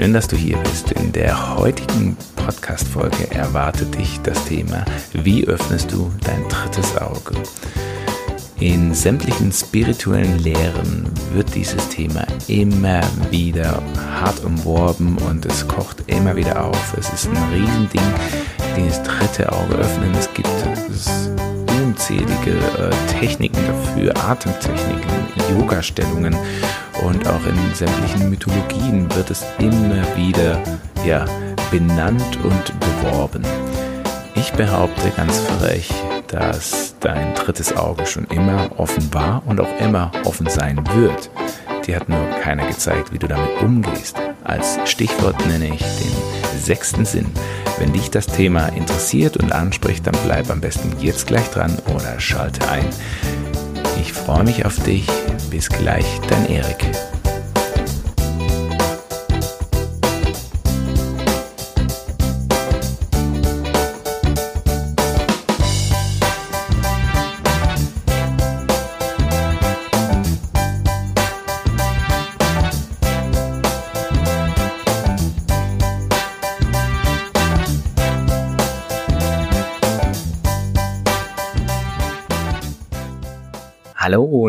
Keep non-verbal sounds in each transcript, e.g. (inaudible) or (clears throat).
Schön, dass du hier bist. In der heutigen Podcast-Folge erwartet dich das Thema, wie öffnest du dein drittes Auge? In sämtlichen spirituellen Lehren wird dieses Thema immer wieder hart umworben und es kocht immer wieder auf. Es ist ein Riesending, dieses dritte Auge öffnen. Es gibt unzählige äh, Techniken dafür, Atemtechniken, Yoga-Stellungen und auch in sämtlichen Mythologien wird es immer wieder ja, benannt und beworben. Ich behaupte ganz frech, dass dein drittes Auge schon immer offen war und auch immer offen sein wird. Dir hat nur keiner gezeigt, wie du damit umgehst. Als Stichwort nenne ich den sechsten Sinn. Wenn dich das Thema interessiert und anspricht, dann bleib am besten jetzt gleich dran oder schalte ein. Ich freue mich auf dich. Bis gleich, dein Erik.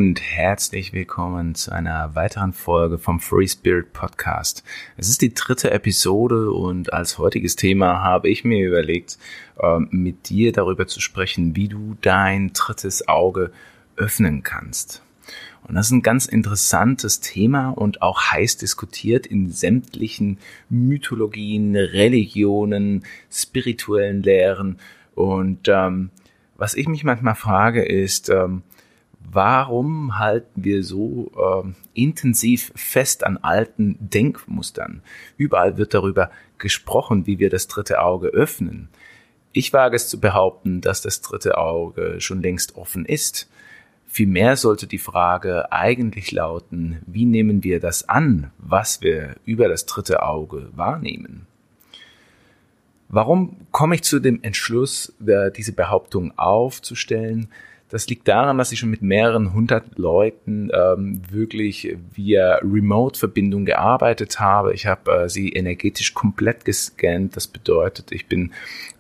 Und herzlich willkommen zu einer weiteren Folge vom Free Spirit Podcast. Es ist die dritte Episode und als heutiges Thema habe ich mir überlegt, ähm, mit dir darüber zu sprechen, wie du dein drittes Auge öffnen kannst. Und das ist ein ganz interessantes Thema und auch heiß diskutiert in sämtlichen Mythologien, Religionen, spirituellen Lehren. Und ähm, was ich mich manchmal frage, ist, ähm, warum halten wir so äh, intensiv fest an alten Denkmustern? Überall wird darüber gesprochen, wie wir das dritte Auge öffnen. Ich wage es zu behaupten, dass das dritte Auge schon längst offen ist. Vielmehr sollte die Frage eigentlich lauten, wie nehmen wir das an, was wir über das dritte Auge wahrnehmen? Warum komme ich zu dem Entschluss, diese Behauptung aufzustellen? Das liegt daran, dass ich schon mit mehreren hundert Leuten ähm, wirklich via Remote-Verbindung gearbeitet habe. Ich habe äh, sie energetisch komplett gescannt. Das bedeutet, ich bin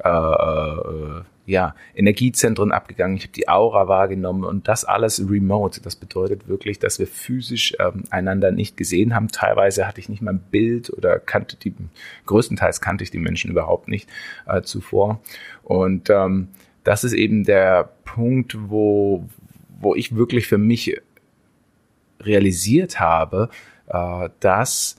äh, äh, ja, Energiezentren abgegangen, ich habe die Aura wahrgenommen und das alles remote. Das bedeutet wirklich, dass wir physisch ähm, einander nicht gesehen haben. Teilweise hatte ich nicht mal ein Bild oder kannte die, größtenteils kannte ich die Menschen überhaupt nicht äh, zuvor. Und ähm, das ist eben der Punkt, wo, wo ich wirklich für mich realisiert habe, äh, dass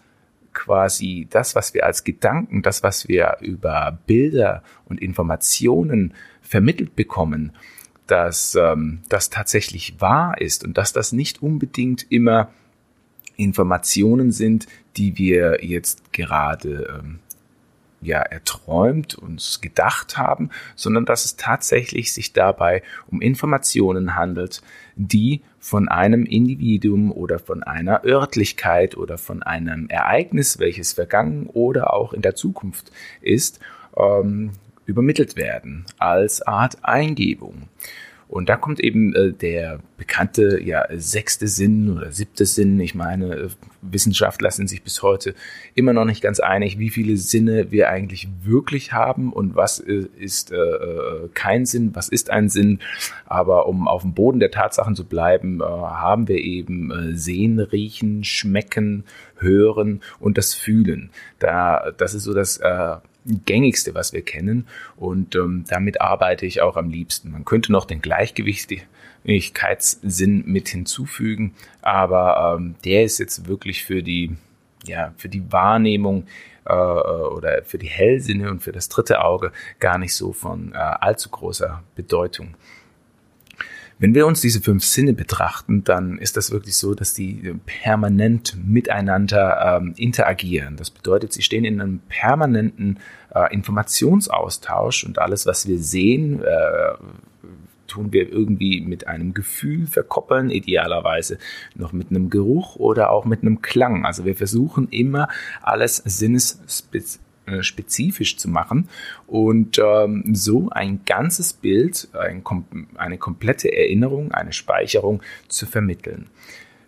quasi das, was wir als Gedanken, das, was wir über Bilder und Informationen vermittelt bekommen, dass ähm, das tatsächlich wahr ist und dass das nicht unbedingt immer Informationen sind, die wir jetzt gerade ähm, ja erträumt, uns gedacht haben, sondern dass es tatsächlich sich dabei um Informationen handelt, die von einem Individuum oder von einer Örtlichkeit oder von einem Ereignis, welches vergangen oder auch in der Zukunft ist, ähm, übermittelt werden als Art Eingebung. Und da kommt eben äh, der bekannte ja, sechste Sinn oder siebte Sinn. Ich meine, äh, Wissenschaftler sind sich bis heute immer noch nicht ganz einig, wie viele Sinne wir eigentlich wirklich haben und was äh, ist äh, äh, kein Sinn, was ist ein Sinn. Aber um auf dem Boden der Tatsachen zu bleiben, äh, haben wir eben äh, sehen, riechen, schmecken, hören und das Fühlen. Da, das ist so das gängigste, was wir kennen. Und ähm, damit arbeite ich auch am liebsten. Man könnte noch den Gleichgewichtigkeitssinn mit hinzufügen, aber ähm, der ist jetzt wirklich für die, ja, für die Wahrnehmung äh, oder für die Hellsinne und für das dritte Auge gar nicht so von äh, allzu großer Bedeutung. Wenn wir uns diese fünf Sinne betrachten, dann ist das wirklich so, dass die permanent miteinander ähm, interagieren. Das bedeutet, sie stehen in einem permanenten äh, Informationsaustausch und alles, was wir sehen, äh, tun wir irgendwie mit einem Gefühl verkoppeln, idealerweise noch mit einem Geruch oder auch mit einem Klang. Also wir versuchen immer alles sinnesspezifisch spezifisch zu machen und ähm, so ein ganzes Bild, ein, eine komplette Erinnerung, eine Speicherung zu vermitteln.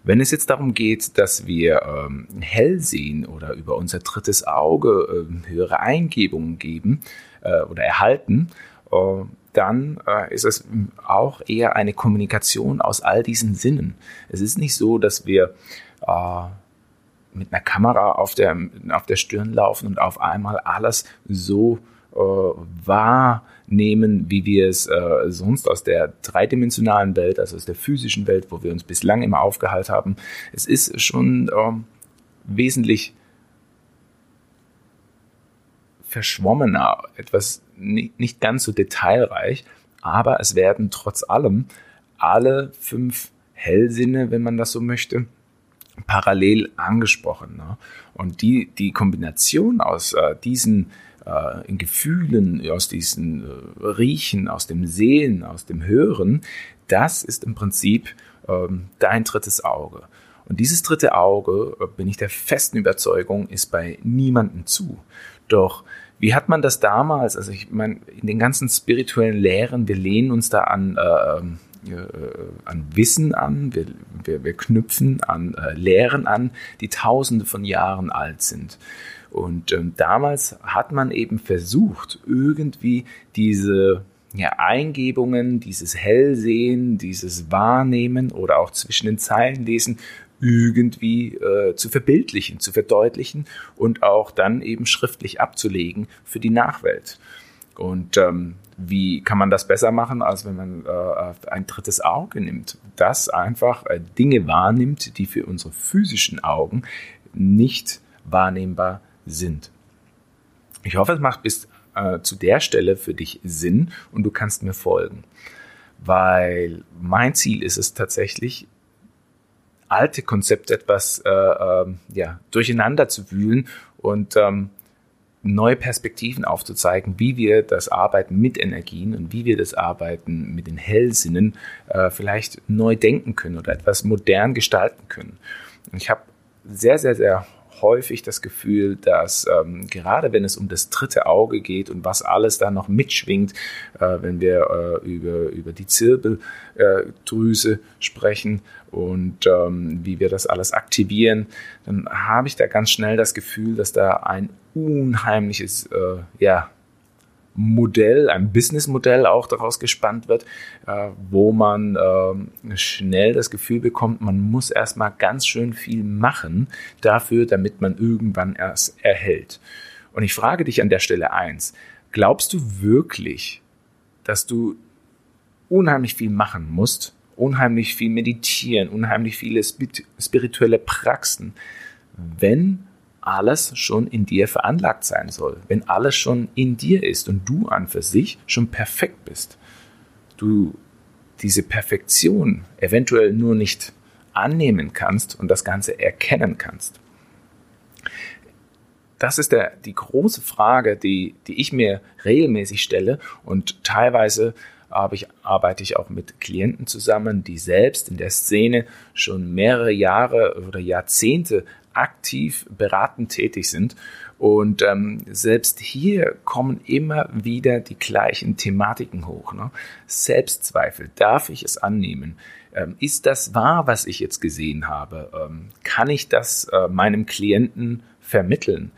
Wenn es jetzt darum geht, dass wir ähm, hell sehen oder über unser drittes Auge äh, höhere Eingebungen geben äh, oder erhalten, äh, dann äh, ist es auch eher eine Kommunikation aus all diesen Sinnen. Es ist nicht so, dass wir äh, mit einer Kamera auf der, auf der Stirn laufen und auf einmal alles so äh, wahrnehmen, wie wir es äh, sonst aus der dreidimensionalen Welt, also aus der physischen Welt, wo wir uns bislang immer aufgehalten haben. Es ist schon äh, wesentlich verschwommener, etwas nicht ganz so detailreich, aber es werden trotz allem alle fünf Hellsinne, wenn man das so möchte, parallel angesprochen. Ne? Und die, die Kombination aus äh, diesen äh, Gefühlen, aus diesen äh, Riechen, aus dem Sehen, aus dem Hören, das ist im Prinzip ähm, dein drittes Auge. Und dieses dritte Auge, äh, bin ich der festen Überzeugung, ist bei niemandem zu. Doch wie hat man das damals? Also ich meine, in den ganzen spirituellen Lehren, wir lehnen uns da an, äh, ähm, äh, an Wissen an, wir, wir, wir knüpfen an äh, Lehren an, die tausende von Jahren alt sind. Und ähm, damals hat man eben versucht, irgendwie diese ja, Eingebungen, dieses Hellsehen, dieses Wahrnehmen oder auch zwischen den Zeilen lesen irgendwie äh, zu verbildlichen, zu verdeutlichen und auch dann eben schriftlich abzulegen für die Nachwelt. Und ähm, wie kann man das besser machen, als wenn man äh, ein drittes Auge nimmt, das einfach äh, Dinge wahrnimmt, die für unsere physischen Augen nicht wahrnehmbar sind. Ich hoffe, es macht bis äh, zu der Stelle für dich Sinn und du kannst mir folgen, weil mein Ziel ist es tatsächlich, alte Konzepte etwas äh, äh, ja, durcheinander zu wühlen und ähm, neue Perspektiven aufzuzeigen, wie wir das Arbeiten mit Energien und wie wir das Arbeiten mit den Hellsinnen äh, vielleicht neu denken können oder etwas modern gestalten können. Und ich habe sehr, sehr, sehr häufig das Gefühl, dass ähm, gerade wenn es um das dritte Auge geht und was alles da noch mitschwingt, äh, wenn wir äh, über, über die Zirbeldrüse sprechen und ähm, wie wir das alles aktivieren, dann habe ich da ganz schnell das Gefühl, dass da ein unheimliches äh, ja, Modell, ein Businessmodell auch daraus gespannt wird, äh, wo man äh, schnell das Gefühl bekommt, man muss erstmal ganz schön viel machen dafür, damit man irgendwann erst erhält. Und ich frage dich an der Stelle eins, glaubst du wirklich, dass du unheimlich viel machen musst, unheimlich viel meditieren, unheimlich viele spirituelle Praxen, wenn alles schon in dir veranlagt sein soll, wenn alles schon in dir ist und du an für sich schon perfekt bist, du diese Perfektion eventuell nur nicht annehmen kannst und das Ganze erkennen kannst. Das ist der, die große Frage, die, die ich mir regelmäßig stelle und teilweise ich, arbeite ich auch mit Klienten zusammen, die selbst in der Szene schon mehrere Jahre oder Jahrzehnte aktiv beratend tätig sind. Und ähm, selbst hier kommen immer wieder die gleichen Thematiken hoch. Ne? Selbstzweifel, darf ich es annehmen? Ähm, ist das wahr, was ich jetzt gesehen habe? Ähm, kann ich das äh, meinem Klienten vermitteln?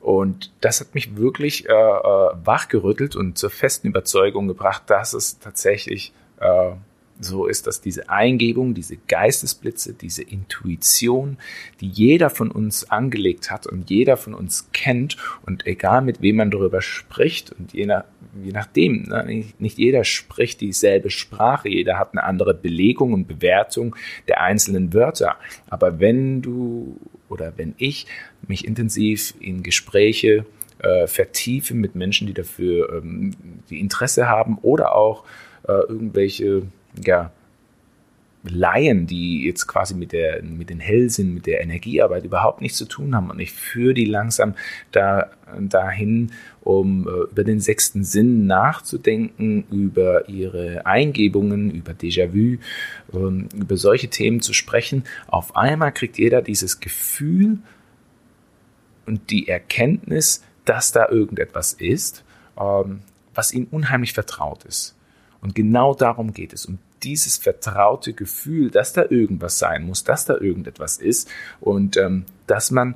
Und das hat mich wirklich äh, äh, wachgerüttelt und zur festen Überzeugung gebracht, dass es tatsächlich äh, so ist, dass diese Eingebung, diese Geistesblitze, diese Intuition, die jeder von uns angelegt hat und jeder von uns kennt und egal mit wem man darüber spricht und je, nach, je nachdem, ne, nicht jeder spricht dieselbe Sprache, jeder hat eine andere Belegung und Bewertung der einzelnen Wörter. Aber wenn du oder wenn ich mich intensiv in Gespräche äh, vertiefe mit Menschen, die dafür ähm, die Interesse haben oder auch äh, irgendwelche ja, Laien, die jetzt quasi mit, der, mit den Hellsinn, mit der Energiearbeit überhaupt nichts zu tun haben. Und ich führe die langsam da, dahin, um äh, über den sechsten Sinn nachzudenken, über ihre Eingebungen, über Déjà-vu, ähm, über solche Themen zu sprechen. Auf einmal kriegt jeder dieses Gefühl und die Erkenntnis, dass da irgendetwas ist, ähm, was ihm unheimlich vertraut ist. Und genau darum geht es, um dieses vertraute Gefühl, dass da irgendwas sein muss, dass da irgendetwas ist und ähm, dass man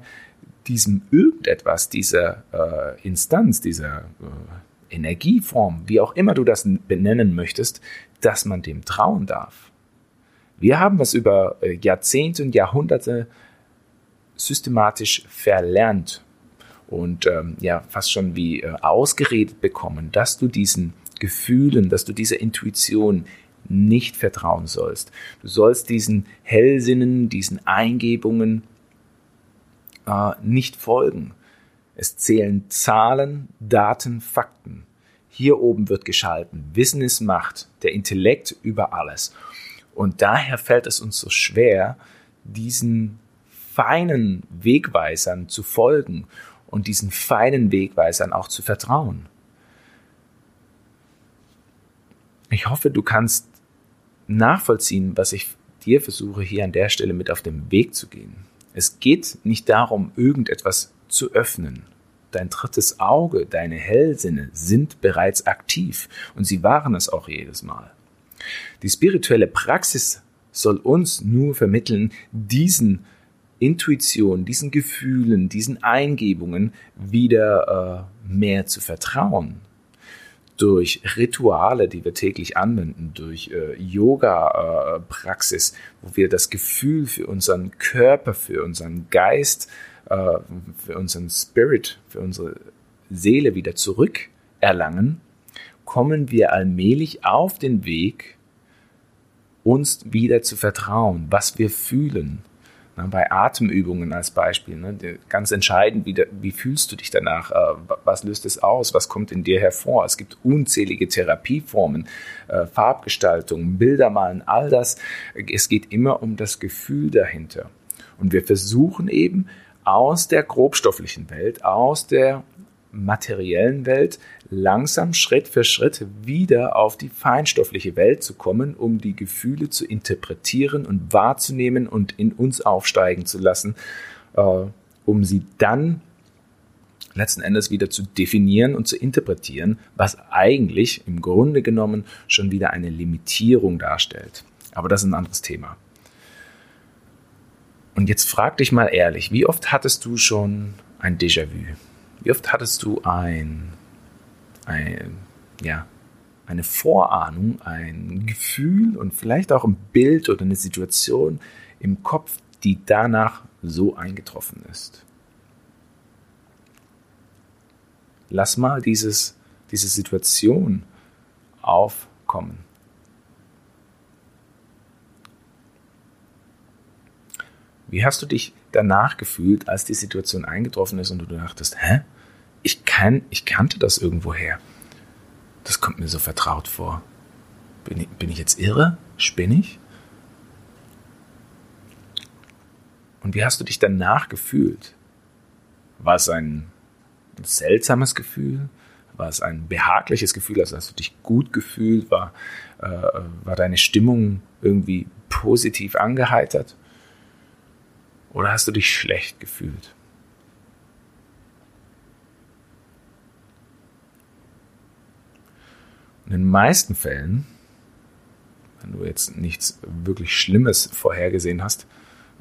diesem irgendetwas, dieser äh, Instanz, dieser äh, Energieform, wie auch immer du das benennen möchtest, dass man dem trauen darf. Wir haben es über äh, Jahrzehnte und Jahrhunderte systematisch verlernt und ähm, ja fast schon wie äh, ausgeredet bekommen, dass du diesen Gefühlen, dass du dieser Intuition nicht vertrauen sollst. Du sollst diesen Hellsinnen, diesen Eingebungen äh, nicht folgen. Es zählen Zahlen, Daten, Fakten. Hier oben wird geschalten. Wissen ist Macht, der Intellekt über alles. Und daher fällt es uns so schwer, diesen feinen Wegweisern zu folgen und diesen feinen Wegweisern auch zu vertrauen. Ich hoffe, du kannst nachvollziehen, was ich dir versuche hier an der Stelle mit auf den Weg zu gehen. Es geht nicht darum, irgendetwas zu öffnen. Dein drittes Auge, deine Hellsinne sind bereits aktiv und sie waren es auch jedes Mal. Die spirituelle Praxis soll uns nur vermitteln, diesen Intuition, diesen Gefühlen, diesen Eingebungen wieder äh, mehr zu vertrauen. Durch Rituale, die wir täglich anwenden, durch äh, Yoga-Praxis, äh, wo wir das Gefühl für unseren Körper, für unseren Geist, äh, für unseren Spirit, für unsere Seele wieder zurückerlangen, kommen wir allmählich auf den Weg, uns wieder zu vertrauen, was wir fühlen, na, bei Atemübungen als Beispiel, ne, ganz entscheidend, wie, wie, fühlst du dich danach? Äh, was löst es aus? Was kommt in dir hervor? Es gibt unzählige Therapieformen, äh, Farbgestaltung, Bildermalen, all das. Es geht immer um das Gefühl dahinter. Und wir versuchen eben aus der grobstofflichen Welt, aus der materiellen Welt langsam Schritt für Schritt wieder auf die feinstoffliche Welt zu kommen, um die Gefühle zu interpretieren und wahrzunehmen und in uns aufsteigen zu lassen, äh, um sie dann letzten Endes wieder zu definieren und zu interpretieren, was eigentlich im Grunde genommen schon wieder eine Limitierung darstellt. Aber das ist ein anderes Thema. Und jetzt frag dich mal ehrlich, wie oft hattest du schon ein Déjà-vu? Wie oft hattest du ein, ein, ja, eine Vorahnung, ein Gefühl und vielleicht auch ein Bild oder eine Situation im Kopf, die danach so eingetroffen ist? Lass mal dieses, diese Situation aufkommen. Wie hast du dich danach gefühlt, als die Situation eingetroffen ist und du dachtest, hä? Ich, kann, ich kannte das irgendwoher. Das kommt mir so vertraut vor. Bin ich, bin ich jetzt irre? Spinne ich? Und wie hast du dich danach gefühlt? War es ein seltsames Gefühl? War es ein behagliches Gefühl? Also hast du dich gut gefühlt? War, äh, war deine Stimmung irgendwie positiv angeheitert? Oder hast du dich schlecht gefühlt? In den meisten Fällen, wenn du jetzt nichts wirklich Schlimmes vorhergesehen hast,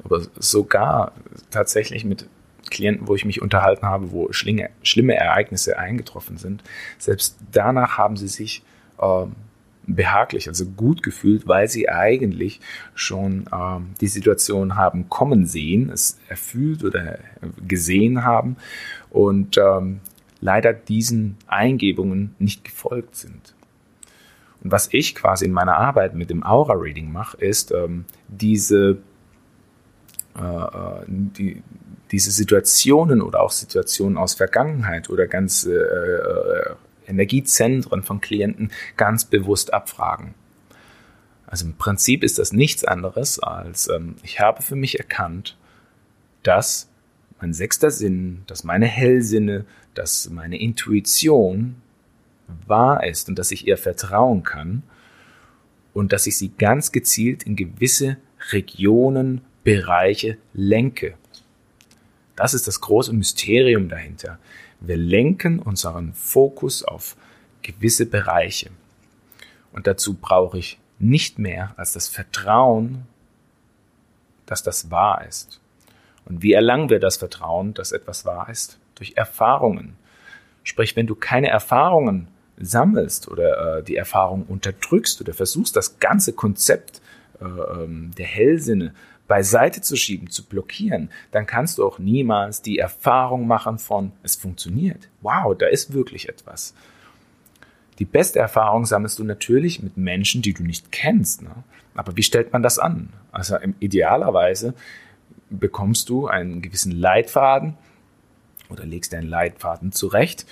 aber sogar tatsächlich mit Klienten, wo ich mich unterhalten habe, wo schlinge, schlimme Ereignisse eingetroffen sind, selbst danach haben sie sich ähm, behaglich, also gut gefühlt, weil sie eigentlich schon ähm, die Situation haben kommen sehen, es erfüllt oder gesehen haben und ähm, leider diesen Eingebungen nicht gefolgt sind. Und was ich quasi in meiner Arbeit mit dem Aura-Reading mache, ist ähm, diese, äh, äh die, diese Situationen oder auch Situationen aus Vergangenheit oder ganze äh, äh Energiezentren von Klienten ganz bewusst abfragen. Also im Prinzip ist das nichts anderes als, ähm, ich habe für mich erkannt, dass mein sechster Sinn, dass meine Hellsinne, dass meine Intuition wahr ist und dass ich ihr vertrauen kann und dass ich sie ganz gezielt in gewisse Regionen, Bereiche lenke. Das ist das große Mysterium dahinter. Wir lenken unseren Fokus auf gewisse Bereiche. Und dazu brauche ich nicht mehr als das Vertrauen, dass das wahr ist. Und wie erlangen wir das Vertrauen, dass etwas wahr ist? Durch Erfahrungen. Sprich, wenn du keine Erfahrungen sammelst oder äh, die Erfahrung unterdrückst oder versuchst, das ganze Konzept äh, ähm, der Hellsinne beiseite zu schieben, zu blockieren, dann kannst du auch niemals die Erfahrung machen von, es funktioniert. Wow, da ist wirklich etwas. Die beste Erfahrung sammelst du natürlich mit Menschen, die du nicht kennst. Ne? Aber wie stellt man das an? Also idealerweise bekommst du einen gewissen Leitfaden oder legst deinen Leitfaden zurecht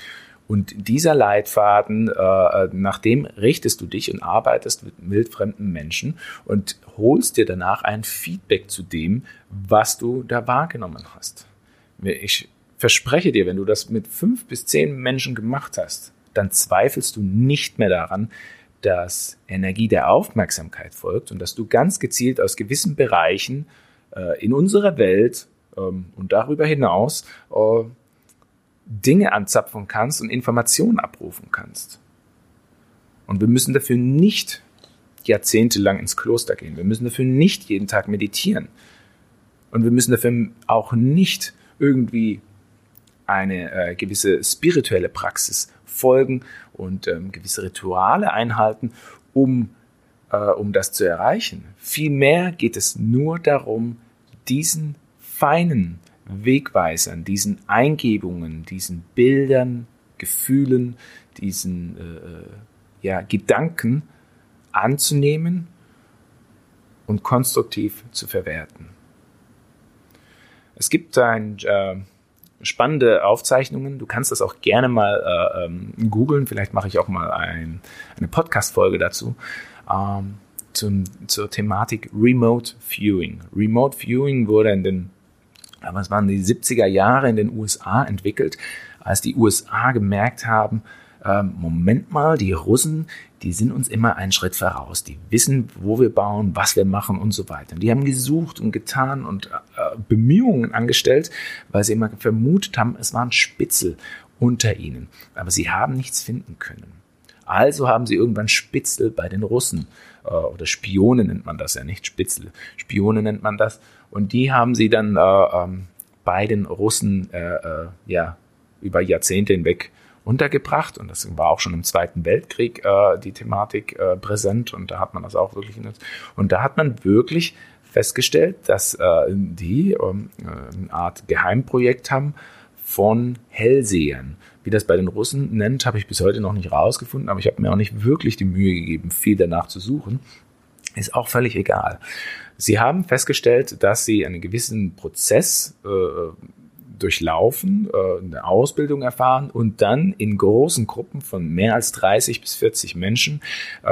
und dieser Leitfaden, äh, nach dem richtest du dich und arbeitest mit wildfremden Menschen und holst dir danach ein Feedback zu dem, was du da wahrgenommen hast. Ich verspreche dir, wenn du das mit fünf bis zehn Menschen gemacht hast, dann zweifelst du nicht mehr daran, dass Energie der Aufmerksamkeit folgt und dass du ganz gezielt aus gewissen Bereichen äh, in unserer Welt ähm, und darüber hinaus äh, Dinge anzapfen kannst und Informationen abrufen kannst. Und wir müssen dafür nicht jahrzehntelang ins Kloster gehen. Wir müssen dafür nicht jeden Tag meditieren. Und wir müssen dafür auch nicht irgendwie eine äh, gewisse spirituelle Praxis folgen und ähm, gewisse Rituale einhalten, um, äh, um das zu erreichen. Vielmehr geht es nur darum, diesen feinen Wegweisern, diesen Eingebungen, diesen Bildern, Gefühlen, diesen äh, äh, ja, Gedanken anzunehmen und konstruktiv zu verwerten. Es gibt ein, äh, spannende Aufzeichnungen. Du kannst das auch gerne mal äh, ähm, googeln. Vielleicht mache ich auch mal ein, eine Podcast-Folge dazu. Ähm, zum, zur Thematik Remote Viewing. Remote Viewing wurde in den was waren die 70er Jahre in den USA entwickelt, als die USA gemerkt haben, ähm, Moment mal, die Russen, die sind uns immer einen Schritt voraus. Die wissen, wo wir bauen, was wir machen und so weiter. Und die haben gesucht und getan und äh, Bemühungen angestellt, weil sie immer vermutet haben, es waren Spitzel unter ihnen. Aber sie haben nichts finden können. Also haben sie irgendwann Spitzel bei den Russen äh, oder Spione nennt man das ja nicht, Spitzel. Spione nennt man das und die haben sie dann äh, ähm, bei den Russen äh, äh, ja, über Jahrzehnte hinweg untergebracht. Und das war auch schon im Zweiten Weltkrieg äh, die Thematik äh, präsent. Und da hat man das auch wirklich. Und da hat man wirklich festgestellt, dass äh, die ähm, äh, eine Art Geheimprojekt haben von Hellsehern. Wie das bei den Russen nennt, habe ich bis heute noch nicht rausgefunden, aber ich habe mir auch nicht wirklich die Mühe gegeben, viel danach zu suchen. Ist auch völlig egal. Sie haben festgestellt, dass Sie einen gewissen Prozess äh, durchlaufen, äh, eine Ausbildung erfahren und dann in großen Gruppen von mehr als 30 bis 40 Menschen äh,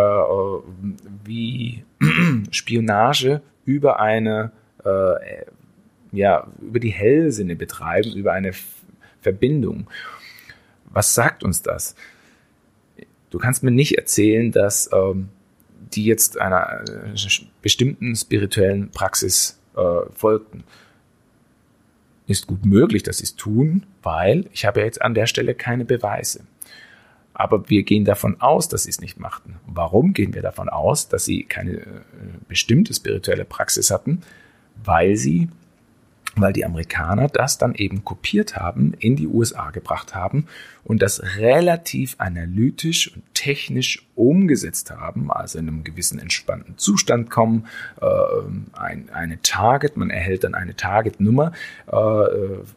wie (clears throat) Spionage über eine äh, ja über die Hellsinne betreiben, über eine Verbindung. Was sagt uns das? Du kannst mir nicht erzählen, dass ähm, die jetzt einer äh, bestimmten spirituellen Praxis äh, folgten. Ist gut möglich, dass sie es tun, weil ich habe jetzt an der Stelle keine Beweise. Aber wir gehen davon aus, dass sie es nicht machten. Warum gehen wir davon aus, dass sie keine äh, bestimmte spirituelle Praxis hatten? Weil sie weil die Amerikaner das dann eben kopiert haben, in die USA gebracht haben und das relativ analytisch und technisch umgesetzt haben, also in einem gewissen entspannten Zustand kommen, äh, ein, eine Target, man erhält dann eine Target-Nummer, äh,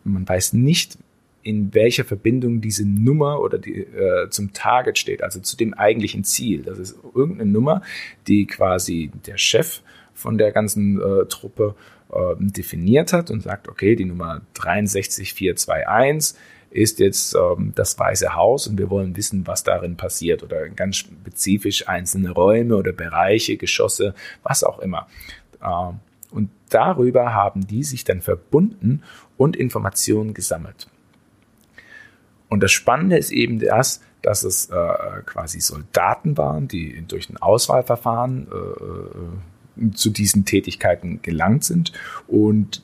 man weiß nicht, in welcher Verbindung diese Nummer oder die, äh, zum Target steht, also zu dem eigentlichen Ziel. Das ist irgendeine Nummer, die quasi der Chef von der ganzen äh, Truppe äh, definiert hat und sagt, okay, die Nummer 63421 ist jetzt ähm, das Weiße Haus und wir wollen wissen, was darin passiert oder ganz spezifisch einzelne Räume oder Bereiche, Geschosse, was auch immer. Ähm, und darüber haben die sich dann verbunden und Informationen gesammelt. Und das Spannende ist eben das, dass es äh, quasi Soldaten waren, die durch ein Auswahlverfahren äh, äh zu diesen Tätigkeiten gelangt sind und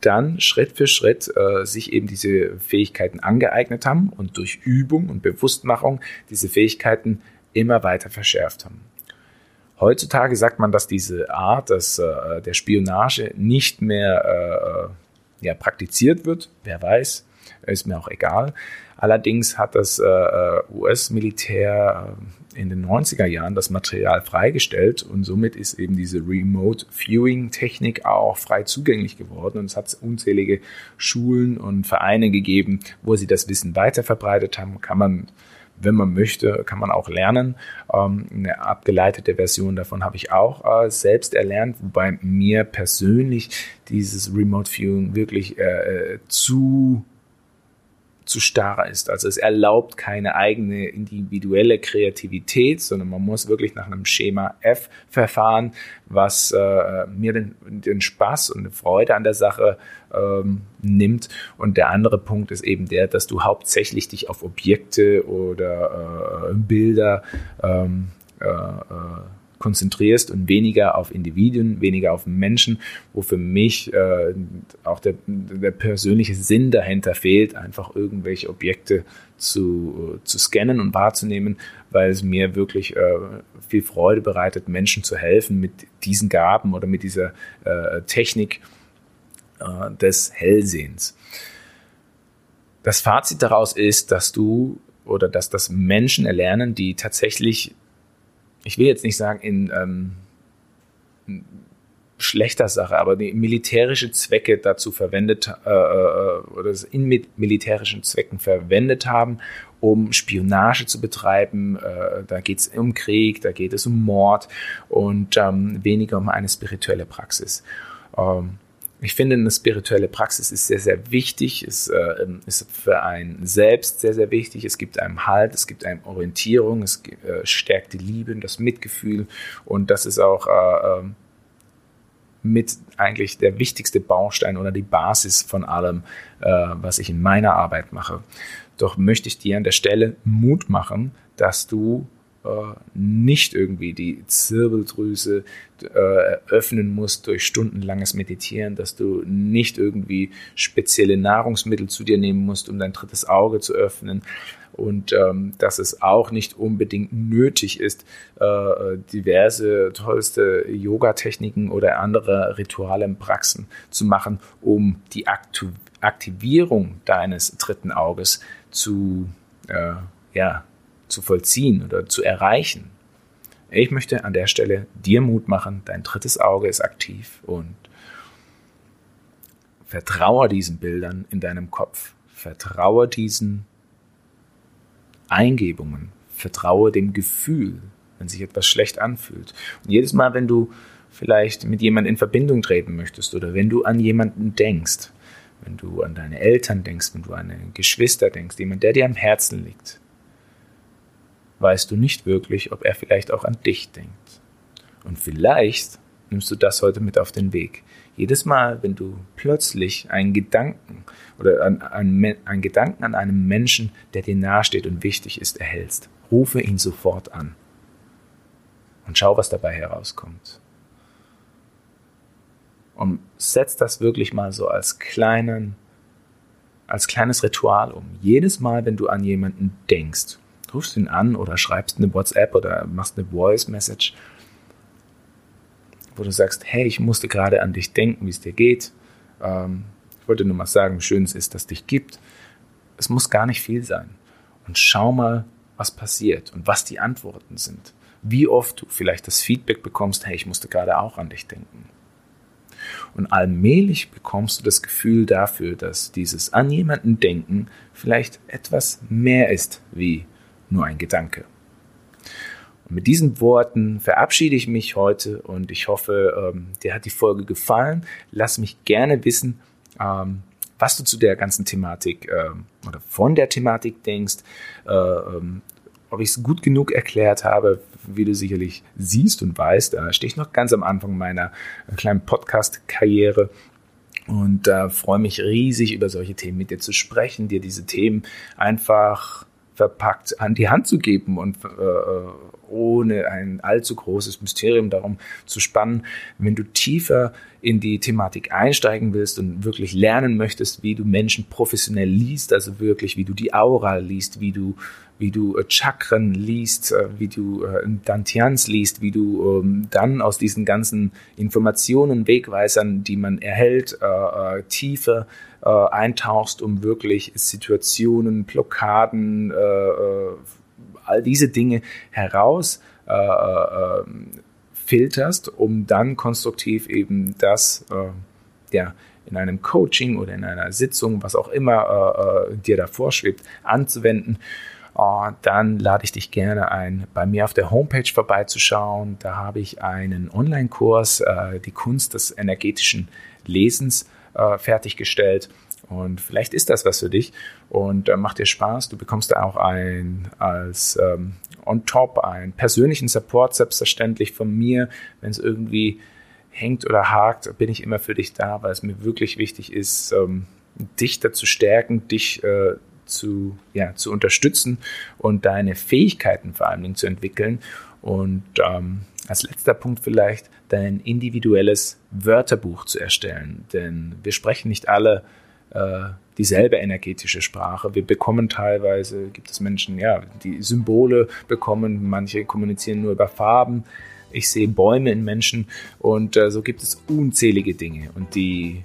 dann Schritt für Schritt äh, sich eben diese Fähigkeiten angeeignet haben und durch Übung und Bewusstmachung diese Fähigkeiten immer weiter verschärft haben. Heutzutage sagt man, dass diese Art des, äh, der Spionage nicht mehr äh, ja, praktiziert wird. Wer weiß, ist mir auch egal. Allerdings hat das äh, äh US-Militär äh, in den 90er Jahren das Material freigestellt und somit ist eben diese Remote Viewing Technik auch frei zugänglich geworden und es hat unzählige Schulen und Vereine gegeben, wo sie das Wissen weiter verbreitet haben. Kann man wenn man möchte, kann man auch lernen. Ähm, eine abgeleitete Version davon habe ich auch äh, selbst erlernt, wobei mir persönlich dieses Remote Viewing wirklich zu zu starr ist. Also es erlaubt keine eigene individuelle Kreativität, sondern man muss wirklich nach einem Schema F verfahren, was äh, mir den, den Spaß und die Freude an der Sache ähm, nimmt. Und der andere Punkt ist eben der, dass du hauptsächlich dich auf Objekte oder äh, Bilder ähm, äh, äh konzentrierst und weniger auf Individuen, weniger auf Menschen, wo für mich äh, auch der, der persönliche Sinn dahinter fehlt, einfach irgendwelche Objekte zu, zu scannen und wahrzunehmen, weil es mir wirklich äh, viel Freude bereitet, Menschen zu helfen mit diesen Gaben oder mit dieser äh, Technik äh, des Hellsehens. Das Fazit daraus ist, dass du oder dass das Menschen erlernen, die tatsächlich ich will jetzt nicht sagen in ähm, schlechter Sache, aber die militärische Zwecke dazu verwendet äh, äh oder es in militärischen Zwecken verwendet haben, um Spionage zu betreiben. Äh, da geht es um Krieg, da geht es um Mord und ähm, weniger um eine spirituelle Praxis. Ähm, ich finde, eine spirituelle Praxis ist sehr, sehr wichtig, ist, äh, ist für einen selbst sehr, sehr wichtig. Es gibt einem Halt, es gibt einem Orientierung, es äh, stärkt die Liebe, das Mitgefühl und das ist auch äh, ähm, mit eigentlich der wichtigste Baustein oder die Basis von allem, äh, was ich in meiner Arbeit mache. Doch möchte ich dir an der Stelle Mut machen, dass du nicht irgendwie die Zirbeldrüse äh, öffnen musst durch stundenlanges Meditieren, dass du nicht irgendwie spezielle Nahrungsmittel zu dir nehmen musst, um dein drittes Auge zu öffnen. Und ähm, dass es auch nicht unbedingt nötig ist, äh, diverse tollste Yoga-Techniken oder andere Rituale und Praxen zu machen, um die Aktivierung deines dritten Auges zu äh, ja, zu vollziehen oder zu erreichen. Ich möchte an der Stelle dir Mut machen, dein drittes Auge ist aktiv und vertraue diesen Bildern in deinem Kopf, vertraue diesen Eingebungen, vertraue dem Gefühl, wenn sich etwas schlecht anfühlt. Und jedes Mal, wenn du vielleicht mit jemandem in Verbindung treten möchtest oder wenn du an jemanden denkst, wenn du an deine Eltern denkst, wenn du an deine Geschwister denkst, jemand, der dir am Herzen liegt, weißt du nicht wirklich, ob er vielleicht auch an dich denkt. Und vielleicht nimmst du das heute mit auf den Weg. Jedes Mal, wenn du plötzlich einen Gedanken oder einen, einen Gedanken an einem Menschen, der dir nahesteht und wichtig ist, erhältst, rufe ihn sofort an und schau, was dabei herauskommt. Und setz das wirklich mal so als kleinen, als kleines Ritual um. Jedes Mal, wenn du an jemanden denkst, rufst ihn an oder schreibst eine WhatsApp oder machst eine Voice Message, wo du sagst, hey, ich musste gerade an dich denken, wie es dir geht. Ähm, ich wollte nur mal sagen, wie schön es ist, dass es dich gibt. Es muss gar nicht viel sein. Und schau mal, was passiert und was die Antworten sind. Wie oft du vielleicht das Feedback bekommst, hey, ich musste gerade auch an dich denken. Und allmählich bekommst du das Gefühl dafür, dass dieses an jemanden denken vielleicht etwas mehr ist wie nur ein Gedanke. Und mit diesen Worten verabschiede ich mich heute und ich hoffe, ähm, dir hat die Folge gefallen. Lass mich gerne wissen, ähm, was du zu der ganzen Thematik ähm, oder von der Thematik denkst, äh, ähm, ob ich es gut genug erklärt habe, wie du sicherlich siehst und weißt. Da stehe ich noch ganz am Anfang meiner äh, kleinen Podcast-Karriere und äh, freue mich riesig über solche Themen mit dir zu sprechen, dir diese Themen einfach verpackt an die Hand zu geben und äh, ohne ein allzu großes Mysterium darum zu spannen. Wenn du tiefer in die Thematik einsteigen willst und wirklich lernen möchtest, wie du Menschen professionell liest, also wirklich, wie du die Aura liest, wie du wie du äh, Chakren liest, äh, wie du äh, Dantians liest, wie du ähm, dann aus diesen ganzen Informationen, Wegweisern, die man erhält, äh, äh, äh, eintauchst, um wirklich Situationen, Blockaden, all diese Dinge heraus äh, äh, filterst, um dann konstruktiv eben das äh, ja, in einem Coaching oder in einer Sitzung, was auch immer äh, äh dir da vorschwebt, anzuwenden. Uh, dann lade ich dich gerne ein, bei mir auf der Homepage vorbeizuschauen. Da habe ich einen Online-Kurs, äh, die Kunst des energetischen Lesens, äh, fertiggestellt. Und vielleicht ist das was für dich und äh, macht dir Spaß. Du bekommst da auch ein als ähm, on top einen persönlichen Support selbstverständlich von mir, wenn es irgendwie hängt oder hakt, bin ich immer für dich da, weil es mir wirklich wichtig ist, ähm, dich dazu stärken, dich äh, zu, ja, zu unterstützen und deine Fähigkeiten vor Dingen zu entwickeln. Und ähm, als letzter Punkt vielleicht dein individuelles Wörterbuch zu erstellen. Denn wir sprechen nicht alle äh, dieselbe energetische Sprache. Wir bekommen teilweise, gibt es Menschen, ja, die Symbole bekommen, manche kommunizieren nur über Farben. Ich sehe Bäume in Menschen und äh, so gibt es unzählige Dinge. Und die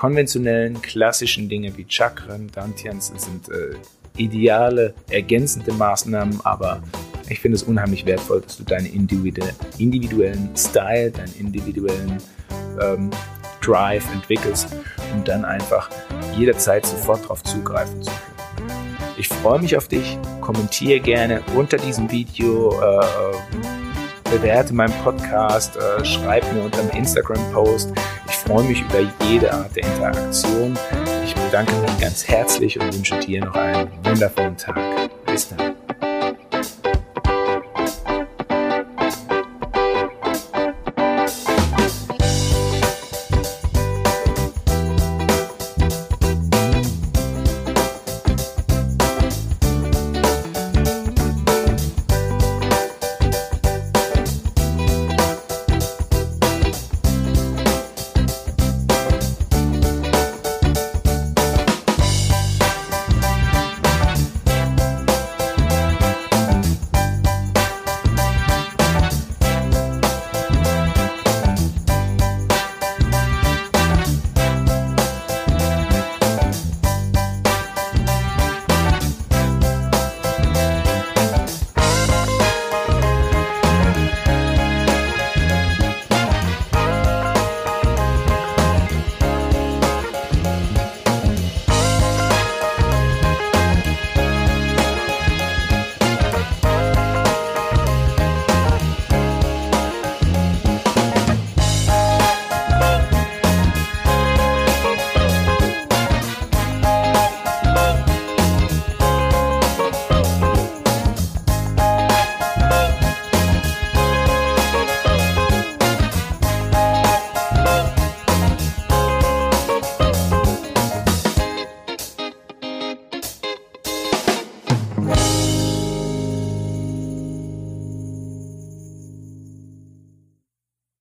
konventionellen, klassischen Dinge wie Chakren, Dantians sind äh, ideale, ergänzende Maßnahmen, aber ich finde es unheimlich wertvoll, dass du deinen individuellen Style, deinen individuellen ähm, Drive entwickelst, um dann einfach jederzeit sofort darauf zugreifen zu können. Ich freue mich auf dich, kommentiere gerne unter diesem Video, äh, bewerte meinen Podcast, äh, schreib mir unter einem Instagram-Post. Ich freue mich über jede Art der Interaktion. Ich bedanke mich ganz herzlich und wünsche dir noch einen wundervollen Tag. Bis dann.